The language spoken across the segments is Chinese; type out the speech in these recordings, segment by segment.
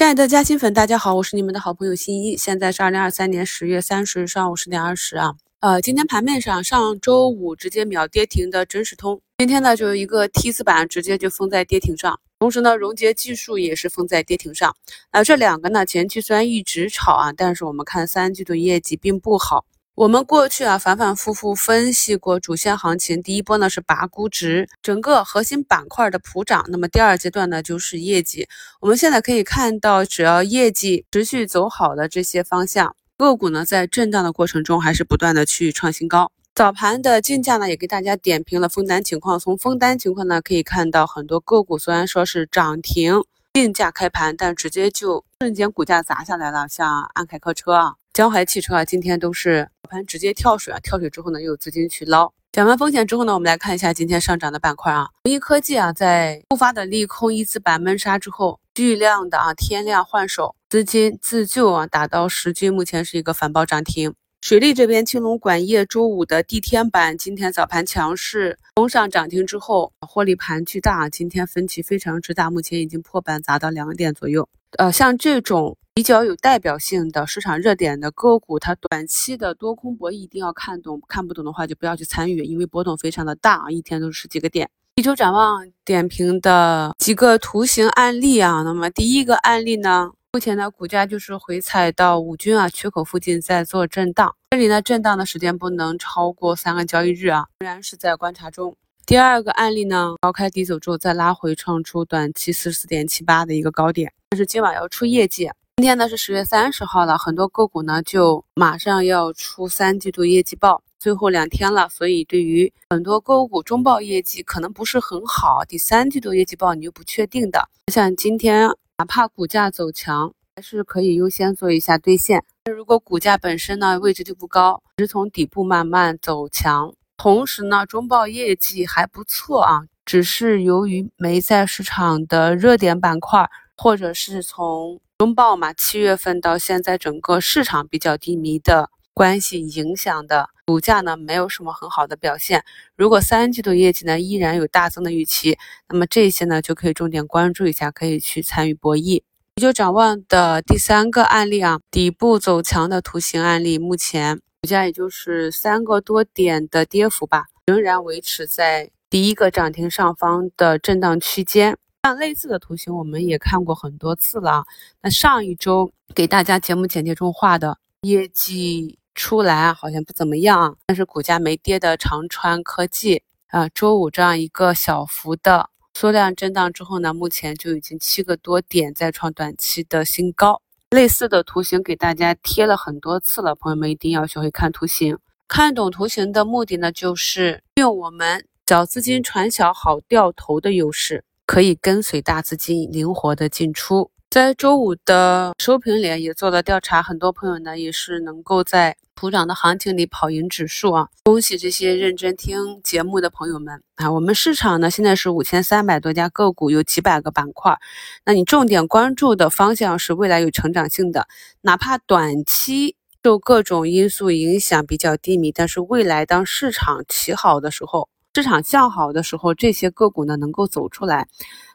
亲爱的嘉兴粉，大家好，我是你们的好朋友新一。现在是二零二三年十月三十日上午十点二十啊。呃，今天盘面上，上周五直接秒跌停的真实通，今天呢就有一个 T 字板直接就封在跌停上，同时呢，荣捷技术也是封在跌停上。那这两个呢，前期虽然一直炒啊，但是我们看三季度业绩并不好。我们过去啊反反复复分析过主线行情，第一波呢是拔估值，整个核心板块的普涨，那么第二阶段呢就是业绩。我们现在可以看到，只要业绩持续走好的这些方向个股呢，在震荡的过程中还是不断的去创新高。早盘的竞价呢也给大家点评了封单情况，从封单情况呢可以看到，很多个股虽然说是涨停竞价开盘，但直接就瞬间股价砸下来了，像安凯客车啊。江淮汽车啊，今天都是盘直接跳水啊，跳水之后呢，又有资金去捞。讲完风险之后呢，我们来看一下今天上涨的板块啊。弘一科技啊，在突发的利空一字板闷杀之后，巨量的啊天量换手，资金自救啊，打到十均，目前是一个反包涨停。水利这边，青龙管业周五的地天板今天早盘强势攻上涨停之后，获利盘巨大，今天分歧非常之大，目前已经破板砸到两个点左右。呃，像这种。比较有代表性的市场热点的个股，它短期的多空博弈一定要看懂，看不懂的话就不要去参与，因为波动非常的大啊，一天都是十几个点。一周展望点评的几个图形案例啊，那么第一个案例呢，目前呢股价就是回踩到五均啊缺口附近在做震荡，这里呢震荡的时间不能超过三个交易日啊，仍然是在观察中。第二个案例呢，高开低走之后再拉回，创出短期四十四点七八的一个高点，但是今晚要出业绩。今天呢是十月三十号了，很多个股呢就马上要出三季度业绩报，最后两天了，所以对于很多个股中报业绩可能不是很好，第三季度业绩报你又不确定的。像今天哪怕股价走强，还是可以优先做一下兑现。那如果股价本身呢位置就不高，是从底部慢慢走强，同时呢中报业绩还不错啊，只是由于没在市场的热点板块，或者是从中报嘛，七月份到现在，整个市场比较低迷的关系影响的股价呢，没有什么很好的表现。如果三季度业绩呢依然有大增的预期，那么这些呢就可以重点关注一下，可以去参与博弈。也就展望的第三个案例啊，底部走强的图形案例，目前股价也就是三个多点的跌幅吧，仍然维持在第一个涨停上方的震荡区间。像类似的图形，我们也看过很多次了。那上一周给大家节目简介中画的业绩出来啊，好像不怎么样，但是股价没跌的长川科技啊，周五这样一个小幅的缩量震荡之后呢，目前就已经七个多点再创短期的新高。类似的图形给大家贴了很多次了，朋友们一定要学会看图形，看懂图形的目的呢，就是用我们小资金传小好掉头的优势。可以跟随大资金灵活的进出，在周五的收评里也做了调查，很多朋友呢也是能够在普涨的行情里跑赢指数啊！恭喜这些认真听节目的朋友们啊！我们市场呢现在是五千三百多家个股，有几百个板块，那你重点关注的方向是未来有成长性的，哪怕短期受各种因素影响比较低迷，但是未来当市场起好的时候。市场向好的时候，这些个股呢能够走出来。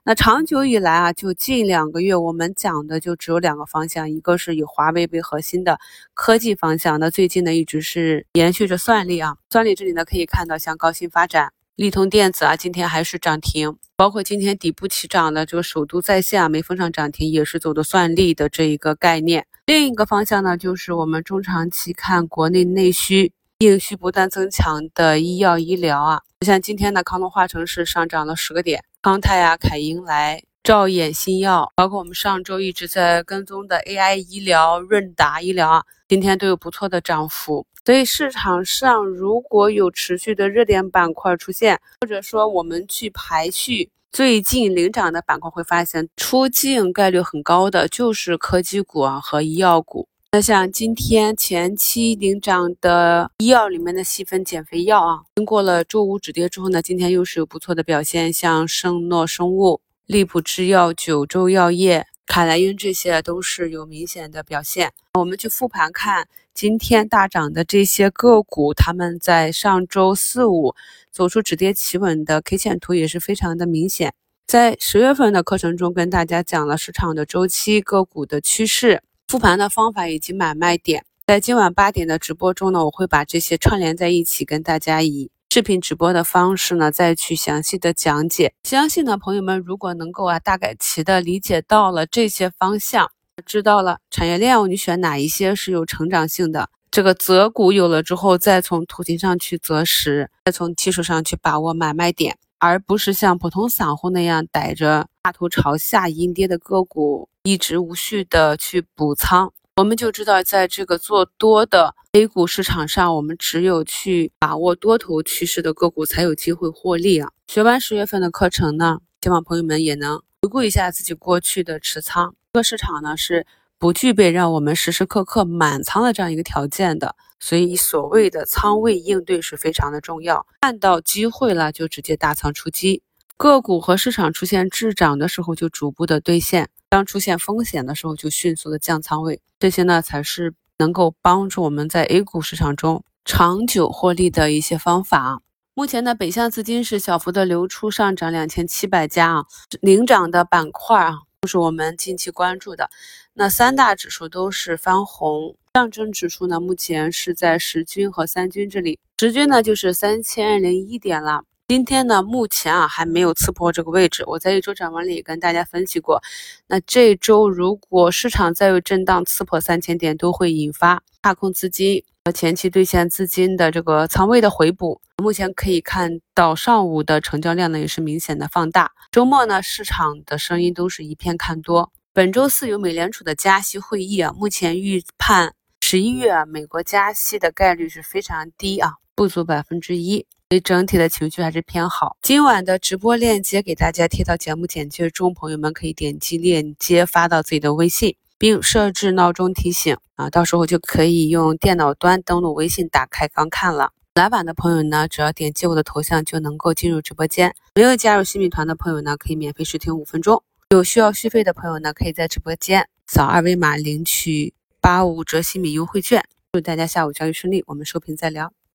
那长久以来啊，就近两个月，我们讲的就只有两个方向，一个是以华为为核心的科技方向。那最近呢一直是延续着算力啊，算力这里呢可以看到，像高新发展、利通电子啊，今天还是涨停。包括今天底部起涨的这个首都在线啊，没封上涨停，也是走的算力的这一个概念。另一个方向呢，就是我们中长期看国内内需。硬需不断增强的医药医疗啊，像今天的康龙化成是上涨了十个点，康泰啊、凯英来、兆衍新药，包括我们上周一直在跟踪的 AI 医疗、润达医疗啊，今天都有不错的涨幅。所以市场上如果有持续的热点板块出现，或者说我们去排序最近领涨的板块，会发现出境概率很高的就是科技股啊和医药股。那像今天前期领涨的医药里面的细分减肥药啊，经过了周五止跌之后呢，今天又是有不错的表现，像圣诺生物、利普制药、九州药业、凯莱英这些都是有明显的表现。我们去复盘看今天大涨的这些个股，他们在上周四五走出止跌企稳的 K 线图也是非常的明显。在十月份的课程中，跟大家讲了市场的周期、个股的趋势、复盘的方法以及买卖点。在今晚八点的直播中呢，我会把这些串联在一起，跟大家以视频直播的方式呢，再去详细的讲解。相信呢，朋友们如果能够啊，大概齐的理解到了这些方向，知道了产业链你选哪一些是有成长性的，这个择股有了之后，再从图形上去择时，再从技术上去把握买卖点。而不是像普通散户那样逮着大头朝下阴跌的个股一直无序的去补仓，我们就知道，在这个做多的 A 股市场上，我们只有去把握多头趋势的个股才有机会获利啊！学完十月份的课程呢，希望朋友们也能回顾一下自己过去的持仓。这个市场呢是。不具备让我们时时刻刻满仓的这样一个条件的，所以所谓的仓位应对是非常的重要。看到机会了就直接大仓出击，个股和市场出现滞涨的时候就逐步的兑现，当出现风险的时候就迅速的降仓位，这些呢才是能够帮助我们在 A 股市场中长久获利的一些方法。目前呢，北向资金是小幅的流出，上涨两千七百家啊，领涨的板块啊。是我们近期关注的，那三大指数都是翻红，上证指数呢目前是在十均和三均这里，十均呢就是三千零一点了。今天呢目前啊还没有刺破这个位置，我在一周展望里跟大家分析过，那这周如果市场再有震荡刺破三千点，都会引发踏空资金。和前期兑现资金的这个仓位的回补，目前可以看到上午的成交量呢也是明显的放大。周末呢，市场的声音都是一片看多。本周四有美联储的加息会议啊，目前预判十一月美国加息的概率是非常低啊，不足百分之一，所以整体的情绪还是偏好。今晚的直播链接给大家贴到节目简介中，朋友们可以点击链接发到自己的微信。并设置闹钟提醒啊，到时候就可以用电脑端登录微信，打开刚看了。来晚的朋友呢，只要点击我的头像就能够进入直播间。没有加入新米团的朋友呢，可以免费试听五分钟。有需要续费的朋友呢，可以在直播间扫二维码领取八五折新米优惠券。祝大家下午交易顺利，我们收评再聊。